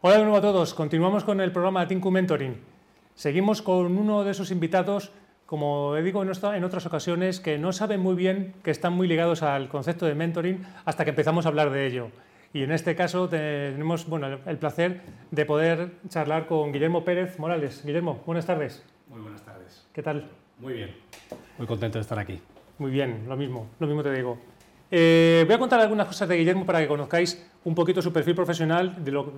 Hola de nuevo a todos. Continuamos con el programa Tinku Mentoring. Seguimos con uno de esos invitados, como digo en otras ocasiones, que no saben muy bien que están muy ligados al concepto de mentoring hasta que empezamos a hablar de ello. Y en este caso tenemos bueno, el placer de poder charlar con Guillermo Pérez Morales. Guillermo, buenas tardes. Muy buenas tardes. ¿Qué tal? Muy bien. Muy contento de estar aquí. Muy bien, lo mismo, lo mismo te digo. Eh, voy a contar algunas cosas de Guillermo para que conozcáis un poquito su perfil profesional,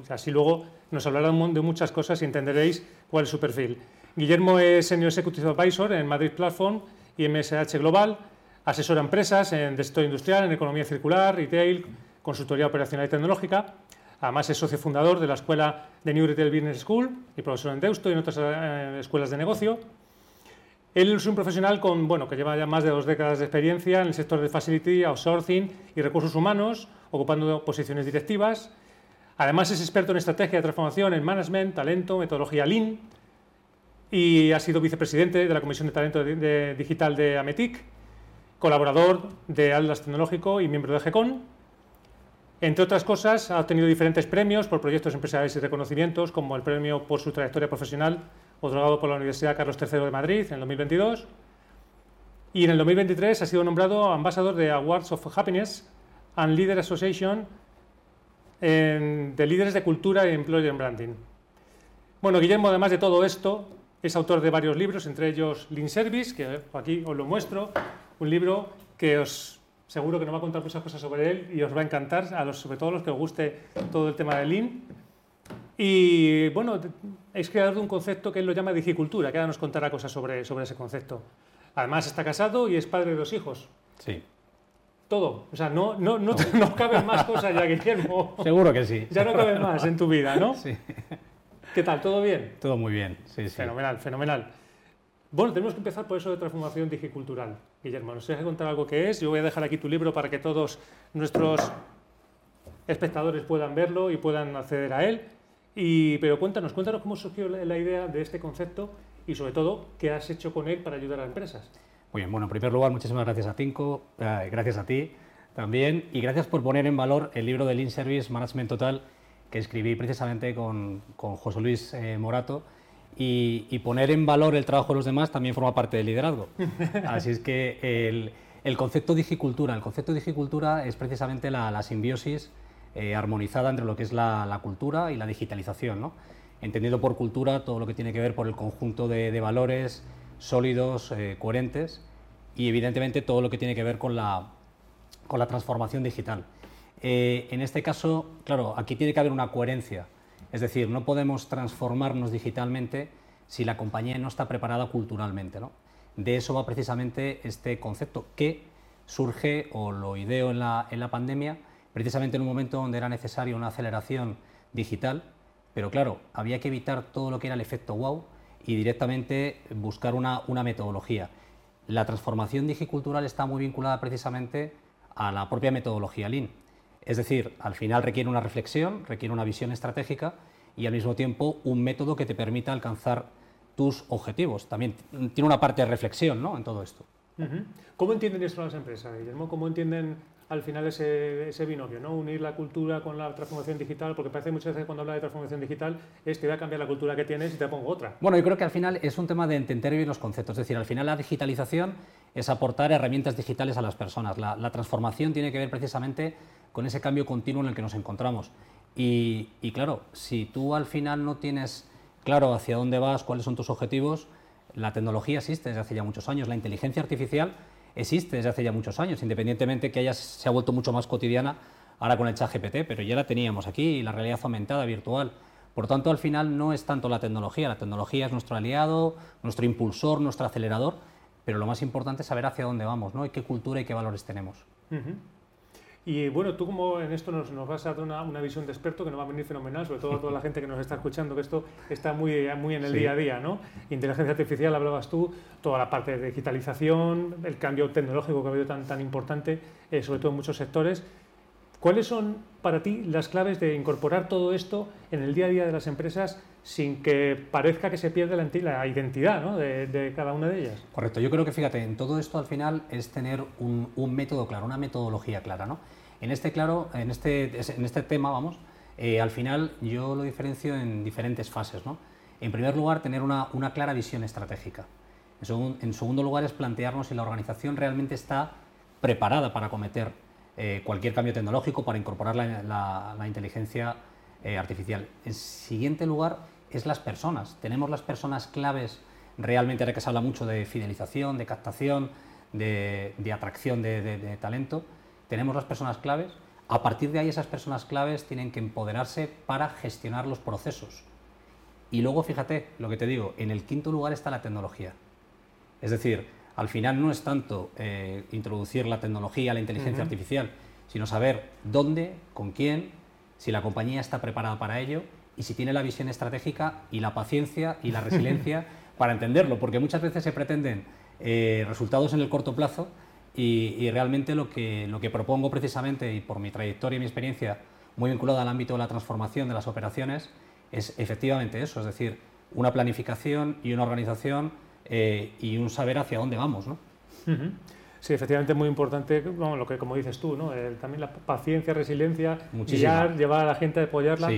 así luego nos hablará de muchas cosas y entenderéis cuál es su perfil. Guillermo es Senior Executive Advisor en Madrid Platform y MSH Global, asesora a empresas en sector industrial, en economía circular, retail, consultoría operacional y tecnológica. Además es socio fundador de la Escuela de New Retail Business School y profesor en Deusto y en otras eh, escuelas de negocio. Él es un profesional con, bueno, que lleva ya más de dos décadas de experiencia en el sector de facility, outsourcing y recursos humanos, ocupando posiciones directivas. Además es experto en estrategia de transformación, en management, talento, metodología Lean y ha sido vicepresidente de la Comisión de Talento Digital de Ametic, colaborador de Atlas Tecnológico y miembro de GECON. Entre otras cosas, ha obtenido diferentes premios por proyectos empresariales y reconocimientos, como el premio por su trayectoria profesional otorgado por la Universidad Carlos III de Madrid en el 2022. Y en el 2023 ha sido nombrado ambasador de Awards of Happiness and Leader Association de líderes de cultura y employer branding. Bueno, Guillermo, además de todo esto, es autor de varios libros, entre ellos Lean Service, que aquí os lo muestro, un libro que os seguro que nos va a contar muchas cosas sobre él y os va a encantar, a los, sobre todo a los que os guste todo el tema de Lean. Y bueno, es creador de un concepto que él lo llama digicultura, que ahora nos contará cosas sobre, sobre ese concepto. Además está casado y es padre de dos hijos. Sí. Todo. O sea, no, no, no, no caben más cosas ya, Guillermo. Seguro que sí. Ya no caben más en tu vida, ¿no? Sí. ¿Qué tal? ¿Todo bien? Todo muy bien, sí, sí. Fenomenal, fenomenal. Bueno, tenemos que empezar por eso de transformación digicultural. Guillermo, nos dejas contar algo que es. Yo voy a dejar aquí tu libro para que todos nuestros espectadores puedan verlo y puedan acceder a él. Y, pero cuéntanos, cuéntanos cómo surgió la idea de este concepto y sobre todo qué has hecho con él para ayudar a empresas. Muy bien, bueno, en primer lugar, muchísimas gracias a Tinko, eh, gracias a ti también y gracias por poner en valor el libro de Lean Service Management Total que escribí precisamente con, con José Luis eh, Morato. Y, y, poner en valor el trabajo de los demás también forma parte del liderazgo. Así es que el, el concepto de digicultura, el concepto de digicultura es precisamente la, la simbiosis eh, armonizada entre lo que es la, cultura y la digitalización, ¿no? entendiendo por cultura todo lo que tiene que ver por el conjunto de, valores sólidos, eh, coherentes y evidentemente todo lo que tiene que ver con la, con la transformación digital. Eh, en este caso, claro, aquí tiene que haber una coherencia, es decir, no podemos transformarnos digitalmente si la compañía no está preparada culturalmente. De eso va precisamente este concepto que surge o lo ideo en la, en la pandemia precisamente en un momento donde era necesaria una aceleración digital, pero claro, había que evitar todo lo que era el efecto wow y directamente buscar una, metodología. La transformación digicultural está muy vinculada precisamente a la propia metodología Lean. Es decir, al final requiere una reflexión, requiere una visión estratégica y al mismo tiempo un método que te permita alcanzar tus objetivos. También tiene una parte de reflexión ¿no? en todo esto. ¿Cómo entienden esto las empresas, Guillermo? ¿Cómo entienden al final ese, ese, binomio, ¿no? unir la cultura con la transformación digital, porque parece muchas veces cuando habla de transformación digital es que voy a cambiar la cultura que tienes y te pongo otra. Bueno, yo creo que al final es un tema de entender bien los conceptos, es decir, al final la digitalización es aportar herramientas digitales a las personas, la, transformación tiene que ver precisamente con ese cambio continuo en el que nos encontramos. Y, y claro, si tú al final no tienes claro hacia dónde vas, cuáles son tus objetivos, la tecnología existe desde hace ya muchos años, la inteligencia artificial existe desde hace ya muchos años, independientemente que haya, se ha vuelto mucho más cotidiana ahora con el chat GPT, pero ya la teníamos aquí, la realidad aumentada, virtual. Por tanto, al final no es tanto la tecnología, la tecnología es nuestro aliado, nuestro impulsor, nuestro acelerador, pero lo más importante es saber hacia dónde vamos, ¿no? Y qué cultura y qué valores tenemos. Y bueno, tú como en esto nos, nos vas a dar una, una, visión de experto que nos va a venir fenomenal, sobre todo a toda la gente que nos está escuchando, que esto está muy, muy en el día a día, ¿no? Inteligencia artificial, hablabas tú, toda la parte de digitalización, el cambio tecnológico que ha habido tan, tan importante, eh, sobre todo en muchos sectores. ¿Cuáles son para ti las claves de incorporar todo esto en el día a día de las empresas sin que parezca que se pierde la, la identidad ¿no? de, cada una de ellas? Correcto, yo creo que fíjate, en todo esto al final es tener un, método claro, una metodología clara. ¿no? En este, claro, en este, en este tema, vamos, Eh, al final yo lo diferencio en diferentes fases. ¿no? En primer lugar, tener una, una clara visión estratégica. En, segundo lugar, es plantearnos si la organización realmente está preparada para cometer eh, cualquier cambio tecnológico, para incorporar la, la, inteligencia eh, artificial. En siguiente lugar, es las personas. Tenemos las personas claves realmente, ahora que se habla mucho de fidelización, de captación, de, atracción de, talento, tenemos las personas claves. A partir de ahí, esas personas claves tienen que empoderarse para gestionar los procesos. Y luego, fíjate, lo que te digo, en el quinto lugar está la tecnología. Es decir, al final no es tanto eh, introducir la tecnología, la inteligencia artificial, sino saber dónde, con quién, si la compañía está preparada para ello y si tiene la visión estratégica y la paciencia y la resiliencia para entenderlo, porque muchas veces se pretenden eh, resultados en el corto plazo y, realmente lo que, lo que propongo precisamente, y por mi trayectoria y mi experiencia muy vinculada al ámbito de la transformación de las operaciones, es efectivamente eso, es decir, una planificación y una organización eh, y un saber hacia dónde vamos. ¿no? Sí, efectivamente es muy importante, lo que como dices tú, ¿no? también la paciencia, resiliencia, guiar, llevar a la gente a apoyarla.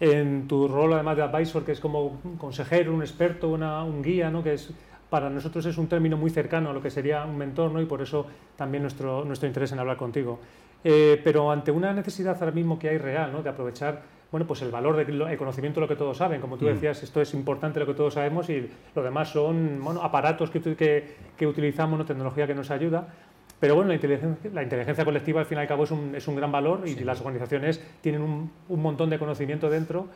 En tu rol además de advisor, que es como un consejero, un experto, una, un guía, ¿no? que es para nosotros es un término muy cercano a lo que sería un mentor, ¿no? y por eso también nuestro, nuestro interés en hablar contigo. Eh, pero ante una necesidad ahora mismo que hay real, ¿no? de aprovechar bueno, pues el valor del conocimiento de lo que todos saben. Como tú mm. decías, esto es importante lo que todos sabemos y lo demás son bueno, aparatos que, que, que utilizamos, tecnología que nos ayuda. Pero bueno, la inteligencia, la inteligencia colectiva al fin y al cabo es un, es un gran valor y las organizaciones tienen un, un, montón de conocimiento dentro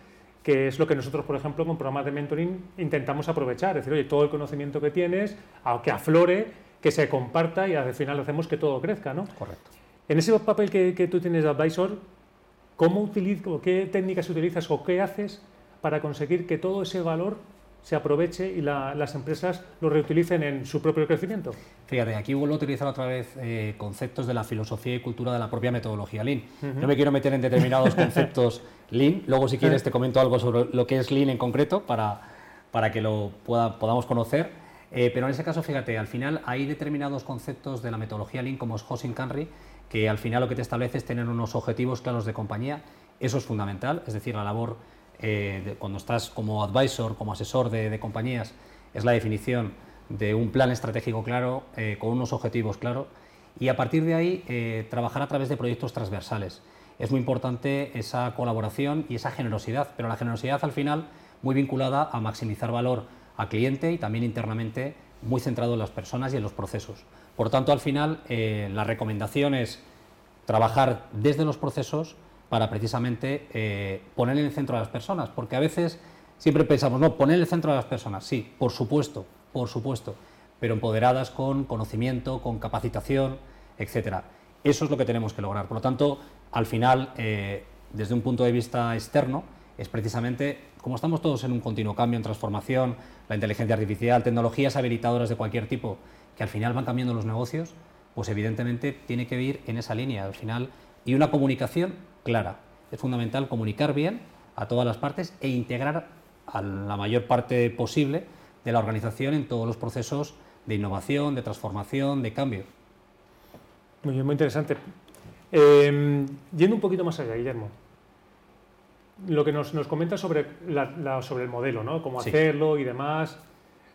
que es lo que nosotros, por ejemplo, con programas de mentoring intentamos aprovechar. Es decir, oye, todo el conocimiento que tienes, que aflore, que se comparta y al final hacemos que todo crezca, ¿no? Correcto. En ese papel que, que tú tienes de advisor, ¿Cómo utilizo, qué técnicas utilizas o qué haces para conseguir que todo ese valor se aproveche y las empresas lo reutilicen en su propio crecimiento? Fíjate, aquí vuelvo a utilizar otra vez eh, conceptos de la filosofía y cultura de la propia metodología Lean. No me quiero meter en determinados conceptos Lean, luego si quieres te comento algo sobre lo que es Lean en concreto para, para que lo pueda, podamos conocer. Eh, pero en ese caso, fíjate, al final hay determinados conceptos de la metodología Lean como es Hosing Canry, que al final lo que te establece es tener unos objetivos claros de compañía. Eso es fundamental, es decir, la labor eh, cuando estás como advisor, como asesor de, compañías, es la definición de un plan estratégico claro, eh, con unos objetivos claros, y a partir de ahí eh, trabajar a través de proyectos transversales. Es muy importante esa colaboración y esa generosidad, pero la generosidad al final muy vinculada a maximizar valor al cliente y también internamente muy centrado en las personas y en los procesos. Por tanto, al final, eh, la recomendación es trabajar desde los procesos para precisamente eh, poner en el centro a las personas, porque a veces siempre pensamos, no, poner en el centro a las personas, sí, por supuesto, por supuesto, pero empoderadas con conocimiento, con capacitación, etcétera. Eso es lo que tenemos que lograr. Por lo tanto, al final, eh, desde un punto de vista externo, es precisamente, como estamos todos en un continuo cambio, en transformación, la inteligencia artificial, tecnologías habilitadoras de cualquier tipo, que al final van cambiando los negocios, pues evidentemente tiene que ir en esa línea al final y una comunicación clara. Es fundamental comunicar bien a todas las partes e integrar a la mayor parte posible de la organización en todos los procesos de innovación, de transformación, de cambio. Muy muy interesante. Em, yendo un poquito más allá, Guillermo, lo que nos, nos comenta sobre, sobre el modelo, ¿no? Cómo hacerlo y demás.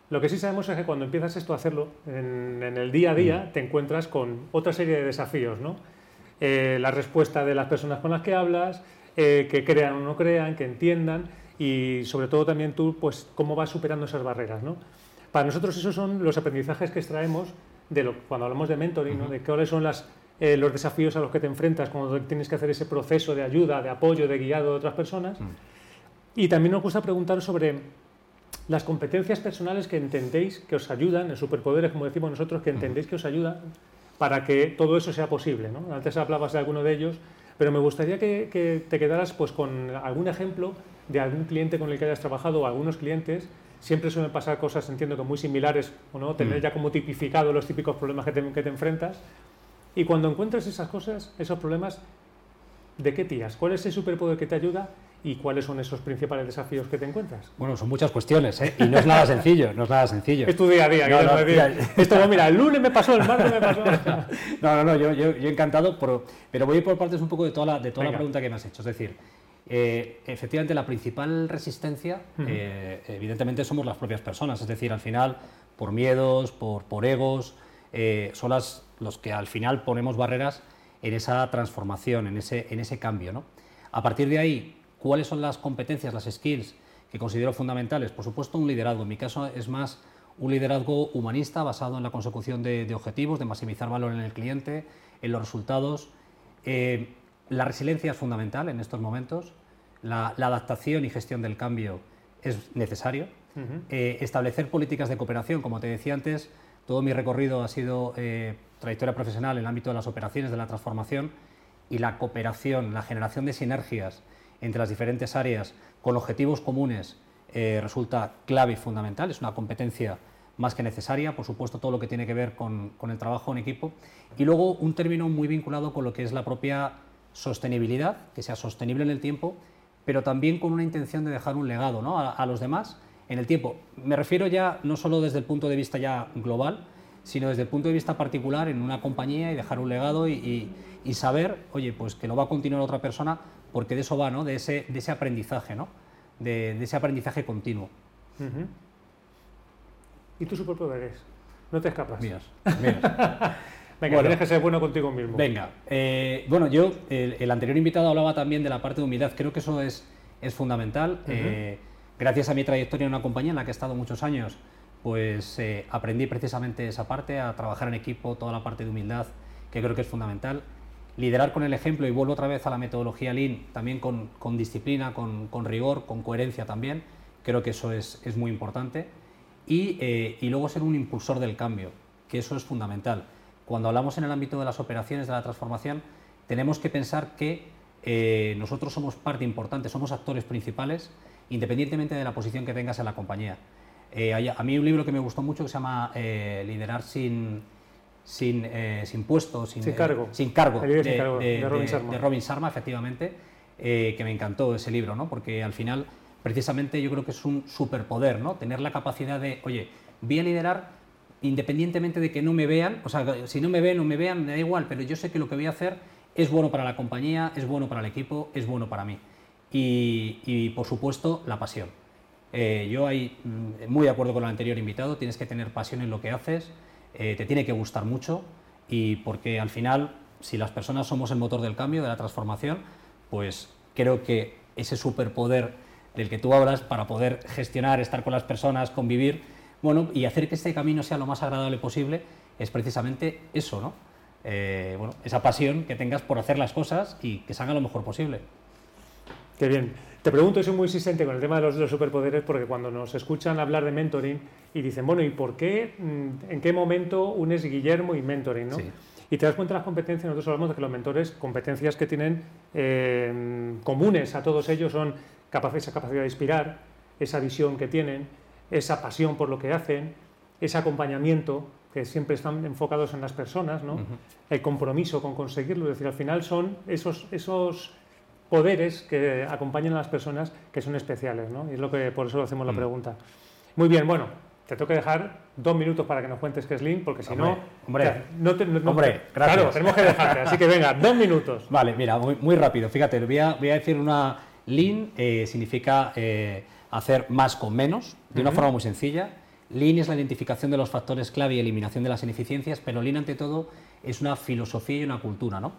Lo que sí sabemos es que cuando empiezas esto a hacerlo, en, el día a día, mm. te encuentras con otra serie de desafíos, ¿no? Eh, la respuesta de las personas con las que hablas, eh, que crean o no crean, que entiendan y sobre todo también tú, pues, cómo vas superando esas barreras, ¿no? Para nosotros esos son los aprendizajes que extraemos de lo, cuando hablamos de mentoring, ¿no? De cuáles son las, eh, los desafíos a los que te enfrentas cuando tienes que hacer ese proceso de ayuda, de apoyo, de guiado de otras personas. Y también nos gusta preguntar sobre las competencias personales que entendéis que os ayudan, el superpoderes, como decimos nosotros, que entendéis que os ayudan para que todo eso sea posible. ¿no? Antes hablabas de alguno de ellos, pero me gustaría que, te quedaras pues, con algún ejemplo de algún cliente con el que hayas trabajado o algunos clientes. Siempre suelen pasar cosas, entiendo que muy similares, o no tener mm. ya como tipificado los típicos problemas que te, que te enfrentas. Y cuando encuentras esas cosas, esos problemas, ¿de qué tías? ¿Cuál es el superpoder que te ayuda y cuáles son esos principales desafíos que te encuentras? Bueno, son muchas cuestiones, ¿eh? Y no es nada sencillo, no es nada sencillo. Es tu día a día, Esto no, mira, el lunes me pasó, el martes me pasó. no, no, no, yo, yo, yo encantado, pero voy por partes un poco de toda la, de toda la pregunta que me has hecho. Es decir, Eh, efectivamente, la principal resistencia, eh, evidentemente, somos las propias personas, es decir, al final, por miedos, por, por egos, son las, los que al final ponemos barreras en esa transformación, en ese, en ese cambio. ¿no? A partir de ahí, ¿cuáles son las competencias, las skills que considero fundamentales? Por supuesto, un liderazgo. En mi caso es más un liderazgo humanista basado en la consecución de, objetivos, de maximizar valor en el cliente, en los resultados. Eh, la resiliencia es fundamental en estos momentos. La, adaptación y gestión del cambio es necesario. Eh, establecer políticas de cooperación, como te decía antes, todo mi recorrido ha sido eh, trayectoria profesional en el ámbito de las operaciones, de la transformación y la cooperación, la generación de sinergias entre las diferentes áreas con objetivos comunes eh, resulta clave y fundamental, es una competencia más que necesaria, por supuesto todo lo que tiene que ver con, el trabajo en equipo y luego un término muy vinculado con lo que es la propia sostenibilidad, que sea sostenible en el tiempo, pero también con una intención de dejar un legado ¿no? a, los demás en el tiempo. Me refiero ya no solo desde el punto de vista ya global, sino desde el punto de vista particular en una compañía y dejar un legado y, saber, oye, pues que lo va a continuar otra persona, porque de eso va, ¿no? de, ese, de ese aprendizaje, ¿no? de, ese aprendizaje continuo. ¿Y tu superpoder es? No te escapas. Mías. Venga, tienes que ser bueno contigo mismo. Venga, eh, bueno, yo, el, anterior invitado hablaba también de la parte de humildad, creo que eso es, es fundamental. Eh, gracias a mi trayectoria en una compañía en la que he estado muchos años, pues eh, aprendí precisamente esa parte, a trabajar en equipo, toda la parte de humildad, que creo que es fundamental liderar con el ejemplo y vuelvo otra vez a la metodología Lean, también con, disciplina, con, rigor, con coherencia también, creo que eso es, muy importante. Eh, y, luego ser un impulsor del cambio, que eso es fundamental. Cuando hablamos en el ámbito de las operaciones, de la transformación, tenemos que pensar que eh, nosotros somos parte importante, somos actores principales, independientemente de la posición que tengas en la compañía. Eh, a mí un libro que me gustó mucho que se llama Liderar sin, sin, eh, sin puesto, sin, sin cargo, sin cargo, de, de, Robin Sharma. efectivamente, eh, que me encantó ese libro, ¿no? porque al final, precisamente, yo creo que es un superpoder, ¿no? tener la capacidad de, oye, voy a liderar independientemente de que no me vean, o sea, si no me ven o no me vean, me da igual, pero yo sé que lo que voy a hacer es bueno para la compañía, es bueno para el equipo, es bueno para mí. Y, y por supuesto, la pasión. Eh, yo ahí, mm, muy de acuerdo con el anterior invitado, tienes que tener pasión en lo que haces, eh, te tiene que gustar mucho y porque al final, si las personas somos el motor del cambio, de la transformación, pues creo que ese superpoder del que tú hablas para poder gestionar, estar con las personas, convivir, bueno, y hacer que este camino sea lo más agradable posible, es precisamente eso, ¿no? Eh, bueno, esa pasión que tengas por hacer las cosas y que salga lo mejor posible. Qué bien. Te pregunto, soy muy insistente con el tema de los, superpoderes porque cuando nos escuchan hablar de mentoring y dicen, bueno, ¿y por qué, mm, en qué momento unes Guillermo y mentoring? ¿no? Y te das cuenta de las competencias, nosotros hablamos de que los mentores, competencias que tienen eh, comunes a todos ellos son esa capacidad de inspirar, esa visión que tienen, esa pasión por lo que hacen, ese acompañamiento, que siempre están enfocados en las personas, ¿no? el compromiso con conseguirlo, es decir, al final son esos, esos poderes que acompañan a las personas que son especiales, ¿no? Y es lo que por eso hacemos la mm. pregunta. Muy bien, bueno, te tengo que dejar dos minutos para que nos cuentes qué es Lean, porque si no, hombre, no, hombre, gracias. Claro, tenemos que dejarte, así que venga, dos minutos. Vale, mira, muy, rápido. Fíjate, voy a, voy a decir una Lean eh, significa eh, hacer más con menos, de una forma muy sencilla. Lean es la identificación de los factores clave y eliminación de las ineficiencias, pero Lean ante todo es una filosofía y una cultura, ¿no?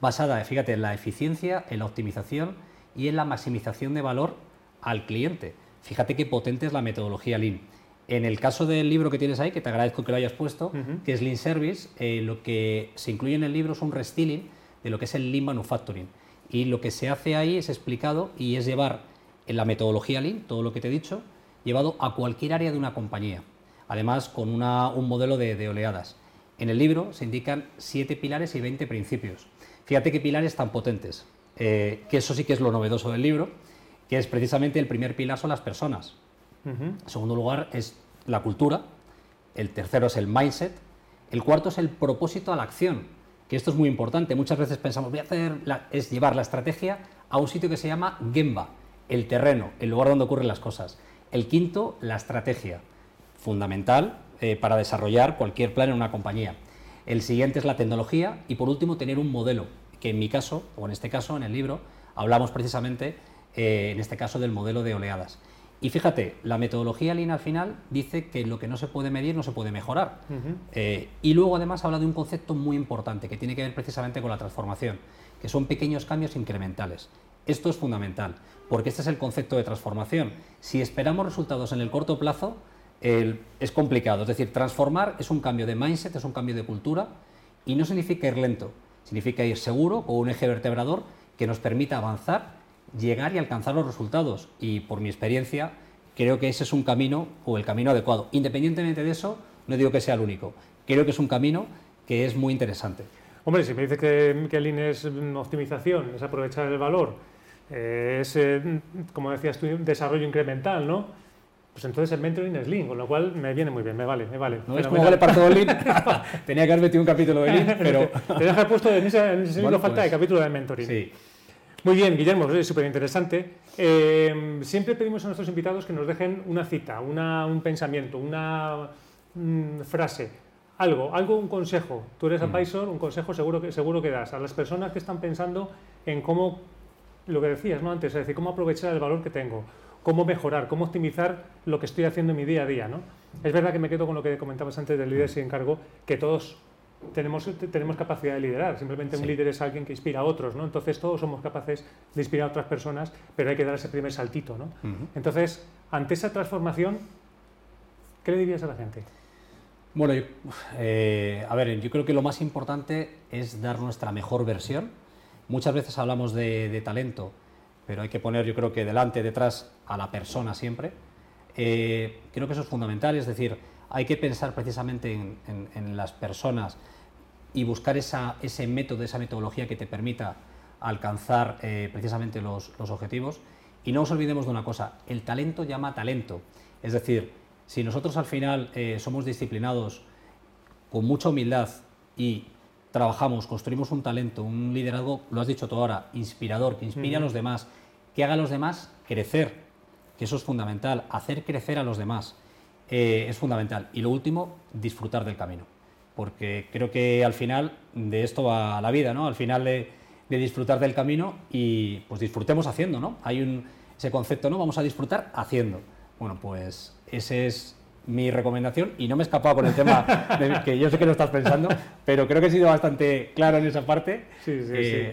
Basada, fíjate, en la eficiencia, en la optimización y en la maximización de valor al cliente. Fíjate qué potente es la metodología Lean. En el caso del libro que tienes ahí, que te agradezco que lo hayas puesto, que es Lean Service, eh, lo que se incluye en el libro es un restyling de lo que es el Lean Manufacturing. Y lo que se hace ahí es explicado y es llevar en la metodología Lean, todo lo que te he dicho, llevado a cualquier área de una compañía. Además, con un modelo de, de oleadas. En el libro se indican siete pilares y 20 principios. Fíjate qué pilares tan potentes, eh, que eso sí que es lo novedoso del libro, que es precisamente el primer pilar son las personas. En segundo lugar es la cultura, el tercero es el mindset, el cuarto es el propósito a la acción, que esto es muy importante. Muchas veces pensamos, voy a hacer, es llevar la estrategia a un sitio que se llama Gemba, el terreno, el lugar donde ocurren las cosas. El quinto, la estrategia, fundamental eh, para desarrollar cualquier plan en una compañía. El siguiente es la tecnología y por último tener un modelo, que en mi caso, o en este caso, en el libro, hablamos precisamente, eh, en este caso, del modelo de oleadas. Y fíjate, la metodología Lean al final dice que lo que no se puede medir no se puede mejorar. Eh, y luego además habla de un concepto muy importante que tiene que ver precisamente con la transformación, que son pequeños cambios incrementales. Esto es fundamental, porque este es el concepto de transformación. Si esperamos resultados en el corto plazo, es complicado. Es decir, transformar es un cambio de mindset, es un cambio de cultura, y no significa ir lento, significa ir seguro o un eje vertebrador que nos permita avanzar llegar y alcanzar los resultados. Y por mi experiencia, creo que ese es un camino o el camino adecuado. Independientemente de eso, no digo que sea el único. Creo que es un camino que es muy interesante. Hombre, si me dices que, que Lean es optimización, es aprovechar el valor, eh, es, eh, como decías tú, desarrollo incremental, ¿no? Pues entonces el mentoring es Lean, con lo cual me viene muy bien, me vale, me vale. ¿No es como vale para todo Lean? Tenía que haber metido un capítulo de Lean, pero... Te dejas puesto en ese, en ese falta pues, el capítulo de mentoring. Sí. Muy bien, Guillermo, es súper interesante. Eh, siempre pedimos a nuestros invitados que nos dejen una cita, un pensamiento, una mm, frase, algo, algo, un consejo. Tú eres advisor, un consejo seguro que, seguro que das a las personas que están pensando en cómo, lo que decías ¿no? antes, es decir, cómo aprovechar el valor que tengo, cómo mejorar, cómo optimizar lo que estoy haciendo en mi día a día. ¿no? Es verdad que me quedo con lo que comentabas antes del líder sin encargo, que todos tenemos, tenemos capacidad de liderar. Simplemente un líder es alguien que inspira a otros, ¿no? Entonces todos somos capaces de inspirar a otras personas, pero hay que dar ese primer saltito, ¿no? Entonces, ante esa transformación, ¿qué le dirías a la gente? Bueno, eh, a ver, yo creo que lo más importante es dar nuestra mejor versión. Muchas veces hablamos de, talento, pero hay que poner, yo creo que delante, detrás, a la persona siempre. Eh, creo que eso es fundamental, es decir, hay que pensar precisamente en, las personas y buscar ese método, esa metodología que te permita alcanzar eh, precisamente los, objetivos. Y no nos olvidemos de una cosa, el talento llama talento. Es decir, si nosotros al final eh, somos disciplinados con mucha humildad y trabajamos, construimos un talento, un liderazgo, lo has dicho tú ahora, inspirador, que inspire a los demás, que haga a los demás crecer, que eso es fundamental, hacer crecer a los demás. Eh, es fundamental. Y lo último, disfrutar del camino. Porque creo que al final de esto va la vida, ¿no? Al final de, disfrutar del camino y pues disfrutemos haciendo, ¿no? Hay un, ese concepto, ¿no? Vamos a disfrutar haciendo. Bueno, pues ese es mi recomendación y no me he escapado con el tema que yo sé que lo estás pensando, pero creo que he sido bastante claro en esa parte. Sí, sí,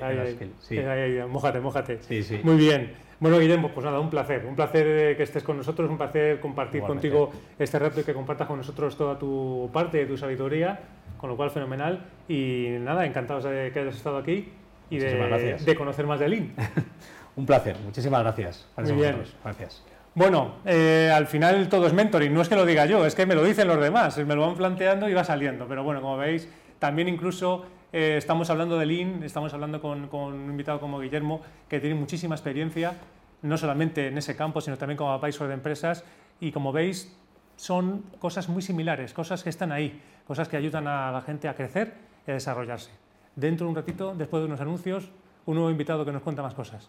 sí. Eh, mójate, mójate. Sí, sí. Muy bien. Bueno, Guillermo, pues nada, un placer. Un placer eh, que estés con nosotros, un placer compartir contigo este reto y que compartas con nosotros toda tu parte de tu sabiduría, con lo cual fenomenal. Y nada, encantados de que hayas estado aquí y de, conocer más de Lean. un placer, muchísimas gracias. Muy bien. Gracias. Bueno, eh, al final todo es mentoring, no es que lo diga yo, es que me lo dicen los demás, me lo van planteando y va saliendo. Pero bueno, como veis, también incluso eh, estamos hablando de Lean, estamos hablando con, un invitado como Guillermo, que tiene muchísima experiencia, no solamente en ese campo, sino también como advisor de empresas. Y como veis, son cosas muy similares, cosas que están ahí, cosas que ayudan a la gente a crecer y a desarrollarse. Dentro de un ratito, después de unos anuncios, un nuevo invitado que nos cuenta más cosas.